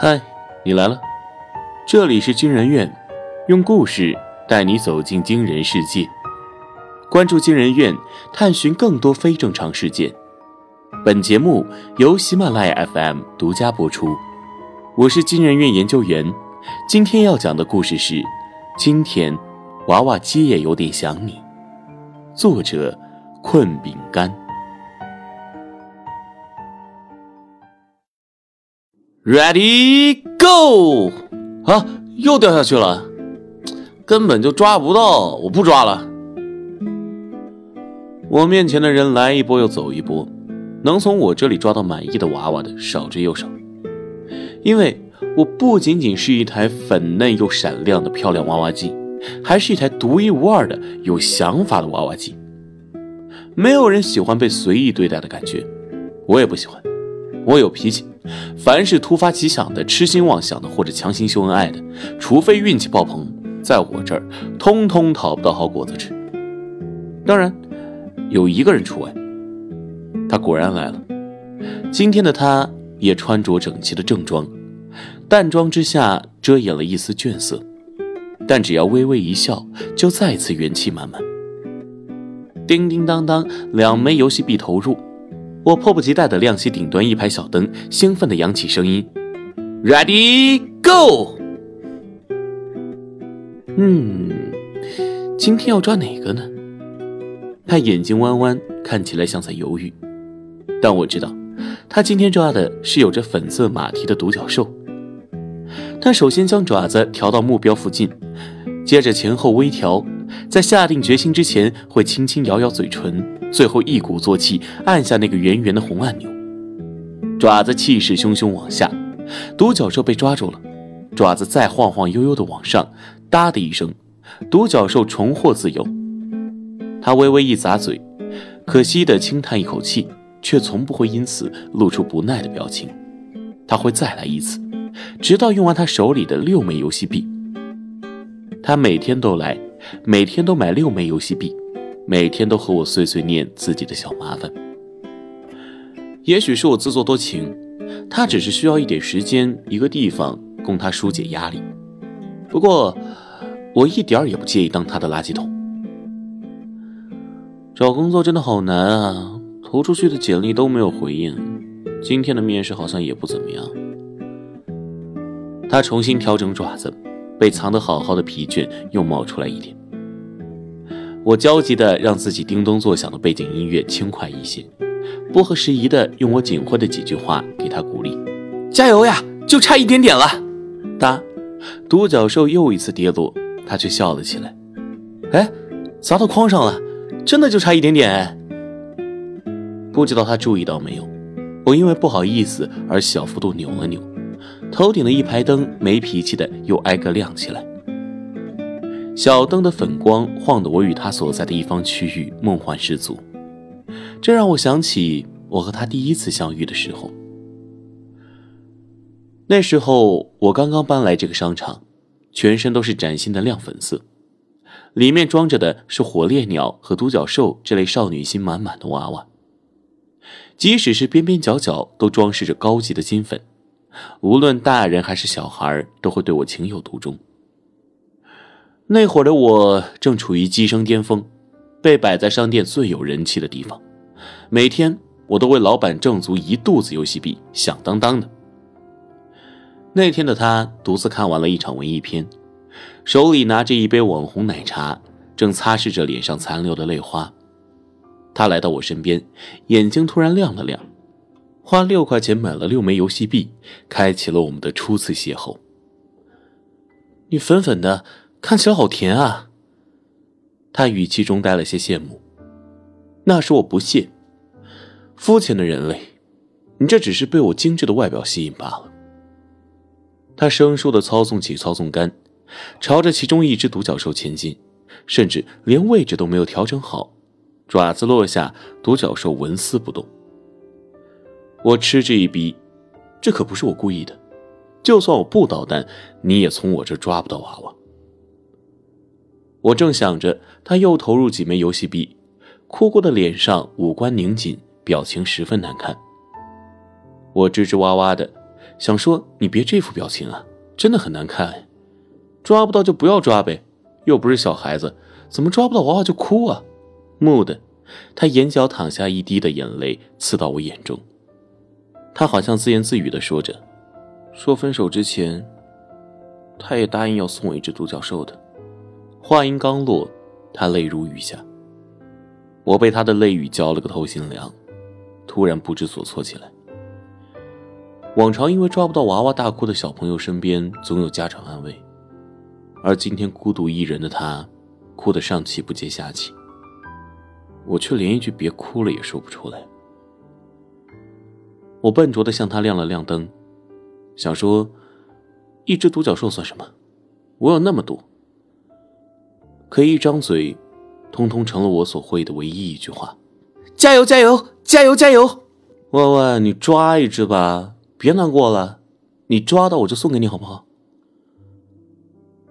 嗨，你来了，这里是惊人院，用故事带你走进惊人世界。关注惊人院，探寻更多非正常事件。本节目由喜马拉雅 FM 独家播出。我是惊人院研究员，今天要讲的故事是：今天娃娃机也有点想你。作者：困饼干。Ready go！啊，又掉下去了，根本就抓不到，我不抓了。我面前的人来一波又走一波，能从我这里抓到满意的娃娃的少之又少。因为我不仅仅是一台粉嫩又闪亮的漂亮娃娃机，还是一台独一无二的有想法的娃娃机。没有人喜欢被随意对待的感觉，我也不喜欢。我有脾气。凡是突发奇想的、痴心妄想的或者强行秀恩爱的，除非运气爆棚，在我这儿通通讨不到好果子吃。当然，有一个人除外，他果然来了。今天的他也穿着整齐的正装，淡妆之下遮掩了一丝倦色，但只要微微一笑，就再次元气满满。叮叮当当，两枚游戏币投入。我迫不及待地亮起顶端一排小灯，兴奋地扬起声音：“Ready go！” 嗯，今天要抓哪个呢？他眼睛弯弯，看起来像在犹豫。但我知道，他今天抓的是有着粉色马蹄的独角兽。他首先将爪子调到目标附近，接着前后微调，在下定决心之前，会轻轻咬咬嘴唇。最后一鼓作气按下那个圆圆的红按钮，爪子气势汹汹往下，独角兽被抓住了，爪子再晃晃悠悠的往上，哒的一声，独角兽重获自由。他微微一咂嘴，可惜的轻叹一口气，却从不会因此露出不耐的表情。他会再来一次，直到用完他手里的六枚游戏币。他每天都来，每天都买六枚游戏币。每天都和我碎碎念自己的小麻烦，也许是我自作多情，他只是需要一点时间、一个地方供他疏解压力。不过，我一点也不介意当他的垃圾桶。找工作真的好难啊，投出去的简历都没有回应，今天的面试好像也不怎么样。他重新调整爪子，被藏得好好的疲倦又冒出来一点。我焦急地让自己叮咚作响的背景音乐轻快一些，不合时宜地用我仅会的几句话给他鼓励：“加油呀，就差一点点了！”哒，独角兽又一次跌落，他却笑了起来。哎，砸到框上了，真的就差一点点。不知道他注意到没有，我因为不好意思而小幅度扭了扭，头顶的一排灯没脾气的又挨个亮起来。小灯的粉光晃得我与他所在的一方区域梦幻十足，这让我想起我和他第一次相遇的时候。那时候我刚刚搬来这个商场，全身都是崭新的亮粉色，里面装着的是火烈鸟和独角兽这类少女心满满的娃娃，即使是边边角角都装饰着高级的金粉，无论大人还是小孩都会对我情有独钟。那会儿的我正处于鸡生巅峰，被摆在商店最有人气的地方。每天我都为老板挣足一肚子游戏币，响当当的。那天的他独自看完了一场文艺片，手里拿着一杯网红奶茶，正擦拭着脸上残留的泪花。他来到我身边，眼睛突然亮了亮，花六块钱买了六枚游戏币，开启了我们的初次邂逅。你粉粉的。看起来好甜啊！他语气中带了些羡慕。那时我不屑，肤浅的人类，你这只是被我精致的外表吸引罢了。他生疏的操纵起操纵杆，朝着其中一只独角兽前进，甚至连位置都没有调整好，爪子落下，独角兽纹丝不动。我嗤之以鼻，这可不是我故意的，就算我不捣蛋，你也从我这抓不到娃娃。我正想着，他又投入几枚游戏币，哭过的脸上五官拧紧，表情十分难看。我吱吱哇哇的想说你别这副表情啊，真的很难看。抓不到就不要抓呗，又不是小孩子，怎么抓不到娃娃就哭啊？木的，他眼角淌下一滴的眼泪，刺到我眼中。他好像自言自语的说着，说分手之前，他也答应要送我一只独角兽的。话音刚落，他泪如雨下。我被他的泪雨浇了个透心凉，突然不知所措起来。往常因为抓不到娃娃大哭的小朋友身边总有家长安慰，而今天孤独一人的他，哭得上气不接下气。我却连一句“别哭了”也说不出来。我笨拙的向他亮了亮灯，想说：“一只独角兽算什么？我有那么多。”可一张嘴，通通成了我所会的唯一一句话：“加油，加油，加油，加油！”万万，你抓一只吧。别难过了，你抓到我就送给你，好不好？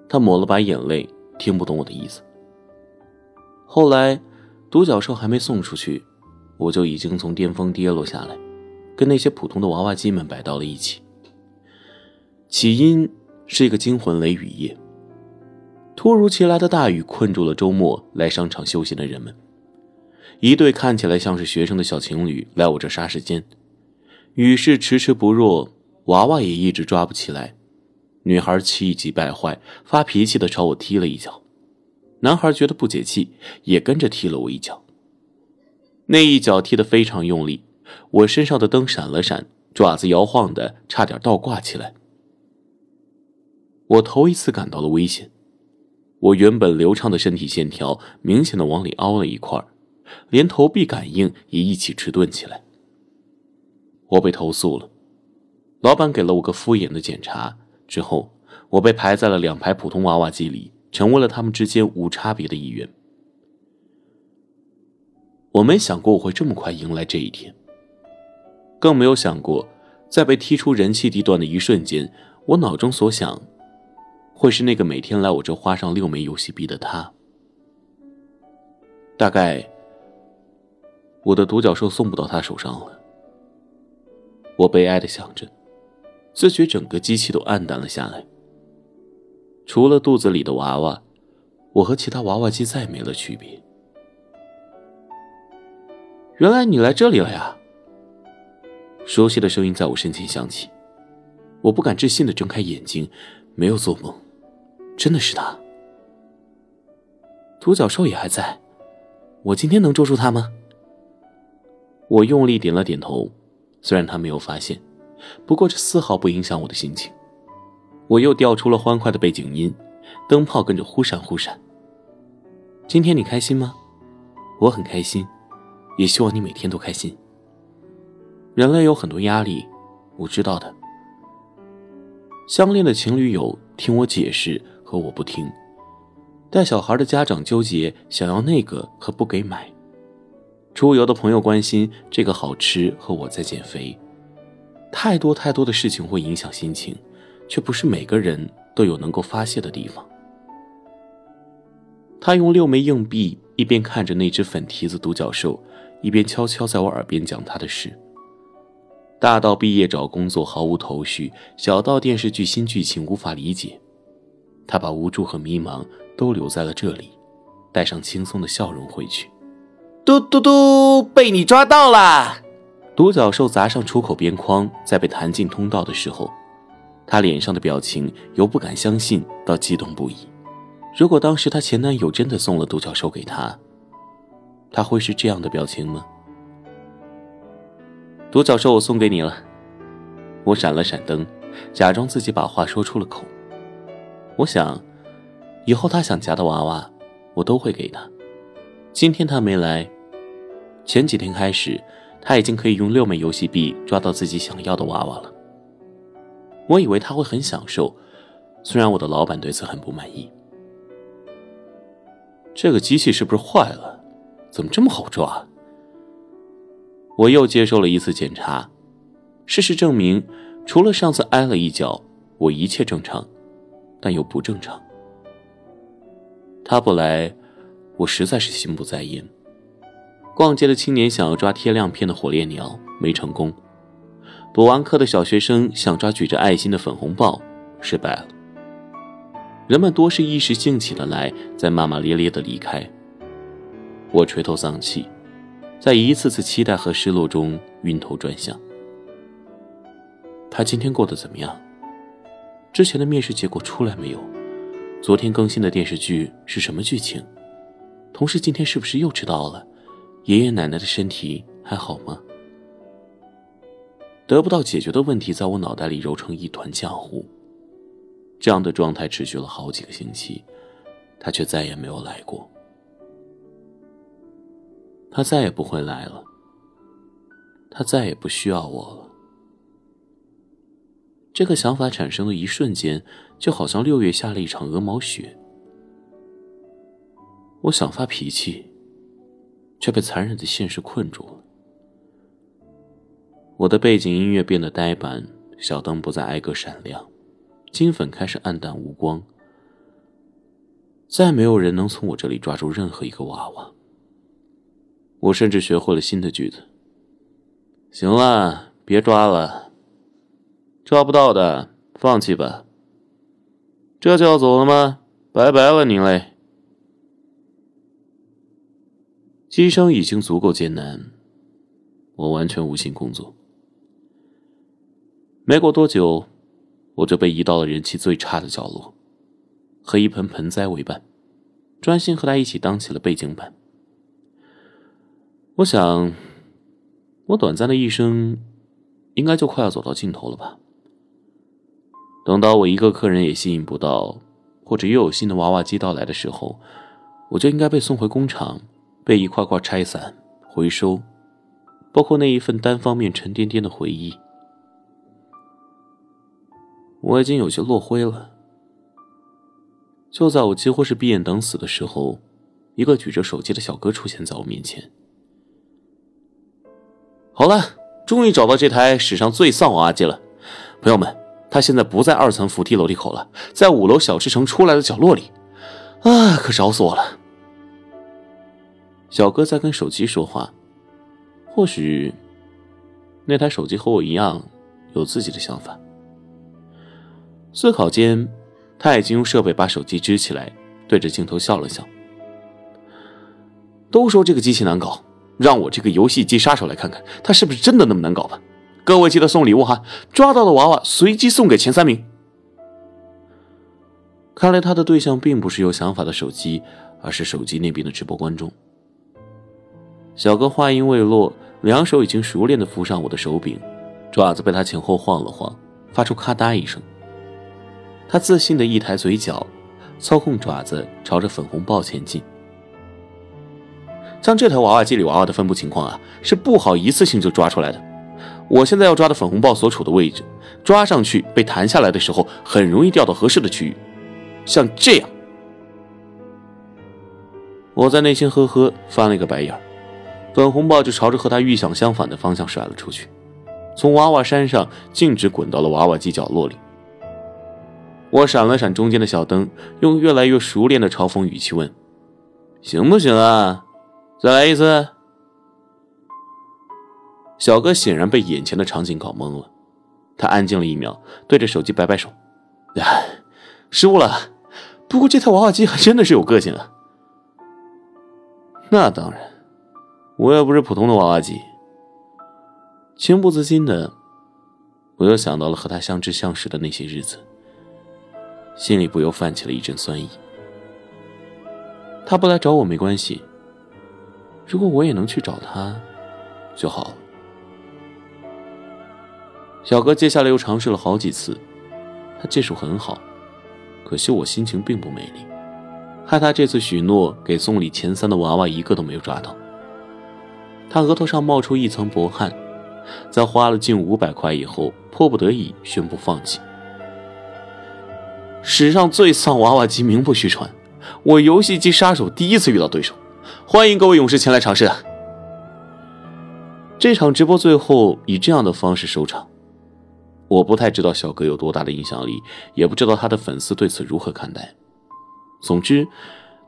他抹了把眼泪，听不懂我的意思。后来，独角兽还没送出去，我就已经从巅峰跌落下来，跟那些普通的娃娃机们摆到了一起。起因是一个惊魂雷雨夜，突如其来的大雨困住了周末来商场休息的人们。一对看起来像是学生的小情侣来我这杀时间。雨势迟迟不弱，娃娃也一直抓不起来。女孩气急败坏，发脾气的朝我踢了一脚。男孩觉得不解气，也跟着踢了我一脚。那一脚踢得非常用力，我身上的灯闪了闪，爪子摇晃的差点倒挂起来。我头一次感到了危险，我原本流畅的身体线条明显的往里凹了一块，连投币感应也一起迟钝起来。我被投诉了，老板给了我个敷衍的检查之后，我被排在了两排普通娃娃机里，成为了他们之间无差别的一员。我没想过我会这么快迎来这一天，更没有想过，在被踢出人气地段的一瞬间，我脑中所想，会是那个每天来我这花上六枚游戏币的他。大概，我的独角兽送不到他手上了。我悲哀的想着，自觉整个机器都暗淡了下来。除了肚子里的娃娃，我和其他娃娃机再没了区别。原来你来这里了呀！熟悉的声音在我身前响起，我不敢置信的睁开眼睛，没有做梦，真的是他。独角兽也还在，我今天能捉住他吗？我用力点了点头。虽然他没有发现，不过这丝毫不影响我的心情。我又调出了欢快的背景音，灯泡跟着忽闪忽闪。今天你开心吗？我很开心，也希望你每天都开心。人类有很多压力，我知道的。相恋的情侣有听我解释和我不听，带小孩的家长纠结想要那个和不给买。出游的朋友关心这个好吃和我在减肥，太多太多的事情会影响心情，却不是每个人都有能够发泄的地方。他用六枚硬币，一边看着那只粉蹄子独角兽，一边悄悄在我耳边讲他的事。大到毕业找工作毫无头绪，小到电视剧新剧情无法理解，他把无助和迷茫都留在了这里，带上轻松的笑容回去。嘟嘟嘟！被你抓到了！独角兽砸上出口边框，在被弹进通道的时候，他脸上的表情由不敢相信到激动不已。如果当时她前男友真的送了独角兽给她，他会是这样的表情吗？独角兽，我送给你了。我闪了闪灯，假装自己把话说出了口。我想，以后他想夹的娃娃，我都会给他。今天他没来。前几天开始，他已经可以用六枚游戏币抓到自己想要的娃娃了。我以为他会很享受，虽然我的老板对此很不满意。这个机器是不是坏了？怎么这么好抓？我又接受了一次检查，事实证明，除了上次挨了一脚，我一切正常，但又不正常。他不来，我实在是心不在焉。逛街的青年想要抓贴亮片的火烈鸟，没成功。补完课的小学生想抓举着爱心的粉红豹，失败了。人们多是一时兴起的来，再骂骂咧咧的离开。我垂头丧气，在一次次期待和失落中晕头转向。他今天过得怎么样？之前的面试结果出来没有？昨天更新的电视剧是什么剧情？同事今天是不是又迟到了？爷爷奶奶的身体还好吗？得不到解决的问题在我脑袋里揉成一团浆糊。这样的状态持续了好几个星期，他却再也没有来过。他再也不会来了。他再也不需要我了。这个想法产生的一瞬间，就好像六月下了一场鹅毛雪。我想发脾气，却被残忍的现实困住了。我的背景音乐变得呆板，小灯不再挨个闪亮，金粉开始暗淡无光。再没有人能从我这里抓住任何一个娃娃。我甚至学会了新的句子。行了，别抓了，抓不到的，放弃吧。这就要走了吗？拜拜了您嘞。机生已经足够艰难，我完全无心工作。没过多久，我就被移到了人气最差的角落，和一盆盆栽为伴，专心和他一起当起了背景板。我想，我短暂的一生，应该就快要走到尽头了吧。等到我一个客人也吸引不到，或者又有新的娃娃机到来的时候，我就应该被送回工厂，被一块块拆散、回收，包括那一份单方面沉甸甸的回忆。我已经有些落灰了。就在我几乎是闭眼等死的时候，一个举着手机的小哥出现在我面前。好了，终于找到这台史上最丧娃娃机了，朋友们，他现在不在二层扶梯楼梯口了，在五楼小吃城出来的角落里。啊，可找死我了！小哥在跟手机说话，或许那台手机和我一样有自己的想法。思考间，他已经用设备把手机支起来，对着镜头笑了笑。都说这个机器难搞，让我这个游戏机杀手来看看，它是不是真的那么难搞吧？各位记得送礼物哈，抓到的娃娃随机送给前三名。看来他的对象并不是有想法的手机，而是手机那边的直播观众。小哥话音未落，两手已经熟练的扶上我的手柄，爪子被他前后晃了晃，发出咔嗒一声。他自信的一抬嘴角，操控爪子朝着粉红豹前进。像这台娃娃机里娃娃的分布情况啊，是不好一次性就抓出来的。我现在要抓的粉红豹所处的位置，抓上去被弹下来的时候，很容易掉到合适的区域，像这样。我在内心呵呵翻了一个白眼粉红豹就朝着和他预想相反的方向甩了出去，从娃娃山上径直滚到了娃娃机角落里。我闪了闪中间的小灯，用越来越熟练的嘲讽语气问：“行不行啊？再来一次。”小哥显然被眼前的场景搞懵了，他安静了一秒，对着手机摆摆手：“哎，失误了。不过这台娃娃机还真的是有个性啊。”“那当然，我又不是普通的娃娃机。”情不自禁的，我又想到了和他相知相识的那些日子。心里不由泛起了一阵酸意。他不来找我没关系，如果我也能去找他，就好了。小哥接下来又尝试了好几次，他技术很好，可惜我心情并不美丽，害他这次许诺给送礼前三的娃娃一个都没有抓到。他额头上冒出一层薄汗，在花了近五百块以后，迫不得已宣布放弃。史上最丧娃娃机名不虚传，我游戏机杀手第一次遇到对手，欢迎各位勇士前来尝试。这场直播最后以这样的方式收场，我不太知道小哥有多大的影响力，也不知道他的粉丝对此如何看待。总之，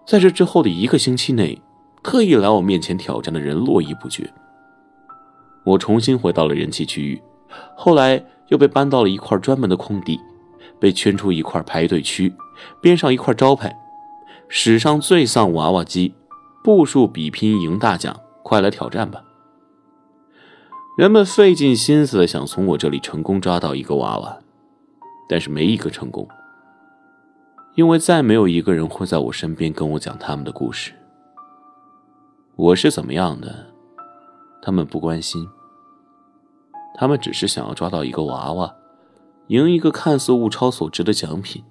在这之后的一个星期内，特意来我面前挑战的人络绎不绝。我重新回到了人气区域，后来又被搬到了一块专门的空地，被圈出一块排队区，边上一块招牌：“史上最丧娃娃机，步数比拼赢大奖，快来挑战吧！”人们费尽心思的想从我这里成功抓到一个娃娃，但是没一个成功，因为再没有一个人会在我身边跟我讲他们的故事。我是怎么样的，他们不关心。他们只是想要抓到一个娃娃，赢一个看似物超所值的奖品。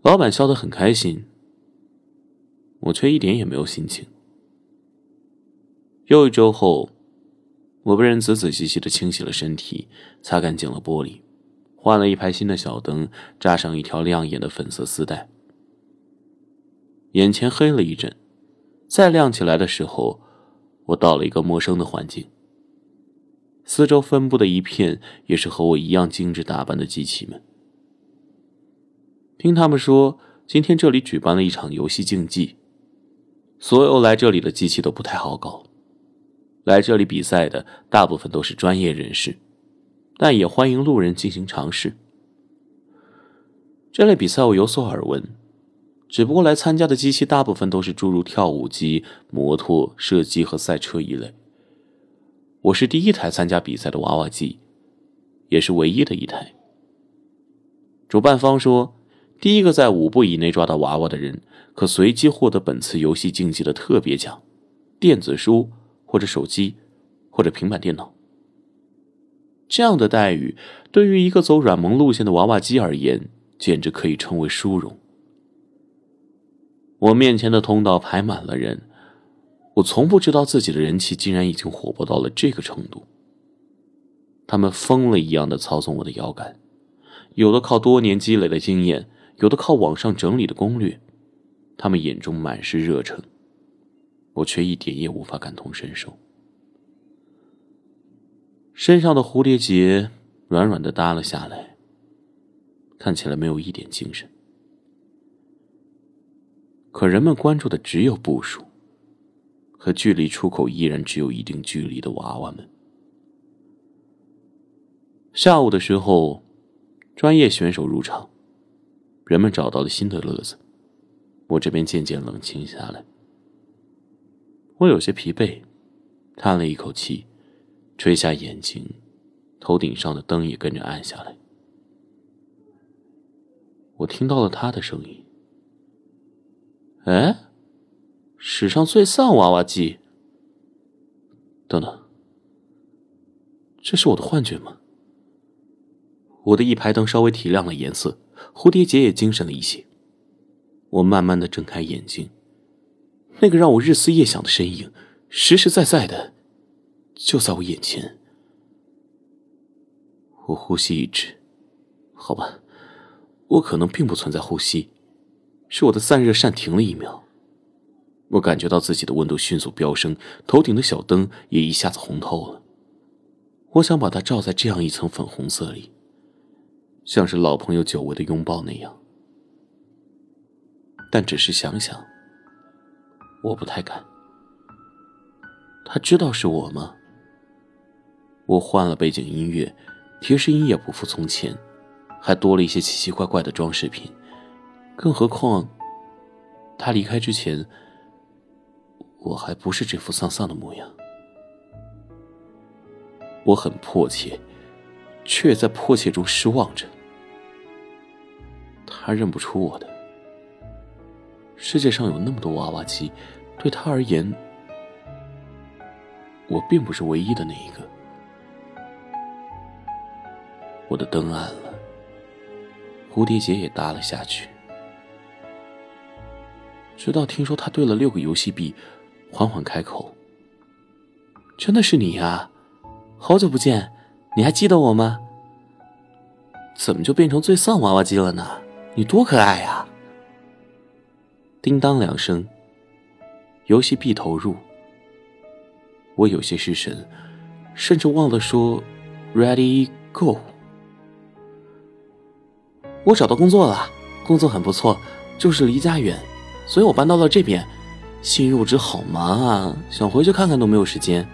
老板笑得很开心，我却一点也没有心情。又一周后，我被人仔仔细细的清洗了身体，擦干净了玻璃，换了一排新的小灯，扎上一条亮眼的粉色丝带。眼前黑了一阵，再亮起来的时候，我到了一个陌生的环境。四周分布的一片也是和我一样精致打扮的机器们。听他们说，今天这里举办了一场游戏竞技，所有来这里的机器都不太好搞。来这里比赛的大部分都是专业人士，但也欢迎路人进行尝试。这类比赛我有所耳闻。只不过来参加的机器大部分都是诸如跳舞机、摩托、射击和赛车一类。我是第一台参加比赛的娃娃机，也是唯一的一台。主办方说，第一个在五步以内抓到娃娃的人，可随机获得本次游戏竞技的特别奖——电子书或者手机，或者平板电脑。这样的待遇，对于一个走软萌路线的娃娃机而言，简直可以称为殊荣。我面前的通道排满了人，我从不知道自己的人气竟然已经火爆到了这个程度。他们疯了一样的操纵我的摇杆，有的靠多年积累的经验，有的靠网上整理的攻略，他们眼中满是热忱，我却一点也无法感同身受。身上的蝴蝶结软软的耷了下来，看起来没有一点精神。可人们关注的只有步数，和距离出口依然只有一定距离的娃娃们。下午的时候，专业选手入场，人们找到了新的乐子，我这边渐渐冷清下来。我有些疲惫，叹了一口气，垂下眼睛，头顶上的灯也跟着暗下来。我听到了他的声音。哎，史上最丧娃娃机。等等，这是我的幻觉吗？我的一排灯稍微提亮了颜色，蝴蝶结也精神了一些。我慢慢的睁开眼睛，那个让我日思夜想的身影，实实在在的就在我眼前。我呼吸一滞，好吧，我可能并不存在呼吸。是我的散热扇停了一秒，我感觉到自己的温度迅速飙升，头顶的小灯也一下子红透了。我想把它罩在这样一层粉红色里，像是老朋友久违的拥抱那样，但只是想想，我不太敢。他知道是我吗？我换了背景音乐，提示音也不复从前，还多了一些奇奇怪怪的装饰品。更何况，他离开之前，我还不是这副丧丧的模样。我很迫切，却在迫切中失望着。他认不出我的。世界上有那么多娃娃机，对他而言，我并不是唯一的那一个。我的灯暗了，蝴蝶结也耷了下去。直到听说他兑了六个游戏币，缓缓开口：“真的是你呀，好久不见，你还记得我吗？怎么就变成最丧娃娃机了呢？你多可爱呀！”叮当两声，游戏币投入，我有些失神，甚至忘了说 “Ready Go”。我找到工作了，工作很不错，就是离家远。所以我搬到了这边，新入职好忙啊，想回去看看都没有时间。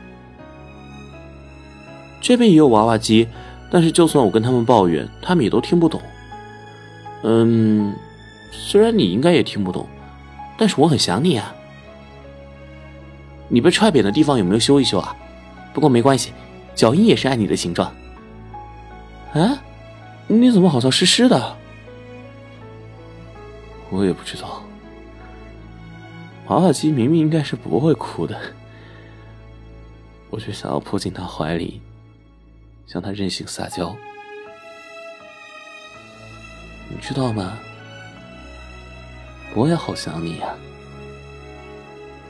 这边也有娃娃机，但是就算我跟他们抱怨，他们也都听不懂。嗯，虽然你应该也听不懂，但是我很想你啊。你被踹扁的地方有没有修一修啊？不过没关系，脚印也是爱你的形状。啊，你怎么好像湿湿的？我也不知道。娃娃机明明应该是不会哭的，我却想要扑进他怀里，向他任性撒娇。你知道吗？我也好想你呀，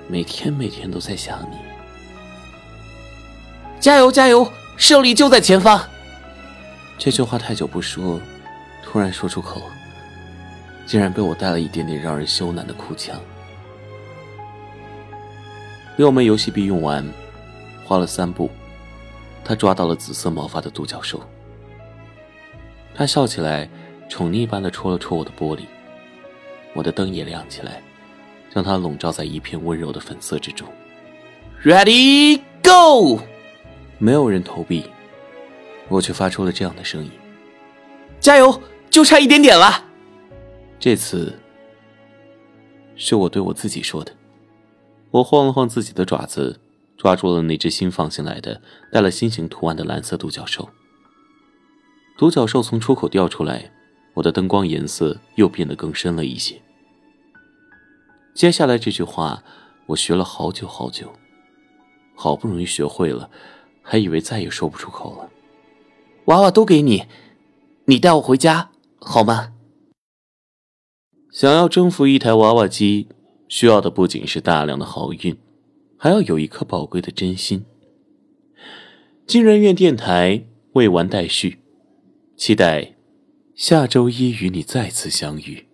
每天每天都在想你。加油加油，胜利就在前方！这句话太久不说，突然说出口，竟然被我带了一点点让人羞赧的哭腔。六枚游戏币用完，花了三步，他抓到了紫色毛发的独角兽。他笑起来，宠溺般的戳了戳我的玻璃，我的灯也亮起来，将它笼罩在一片温柔的粉色之中。Ready go！没有人投币。我却发出了这样的声音：“加油，就差一点点了。”这次是我对我自己说的。我晃了晃自己的爪子，抓住了那只新放进来的带了心形图案的蓝色独角兽。独角兽从出口掉出来，我的灯光颜色又变得更深了一些。接下来这句话，我学了好久好久，好不容易学会了，还以为再也说不出口了。娃娃都给你，你带我回家好吗？想要征服一台娃娃机，需要的不仅是大量的好运，还要有一颗宝贵的真心。金人院电台未完待续，期待下周一与你再次相遇。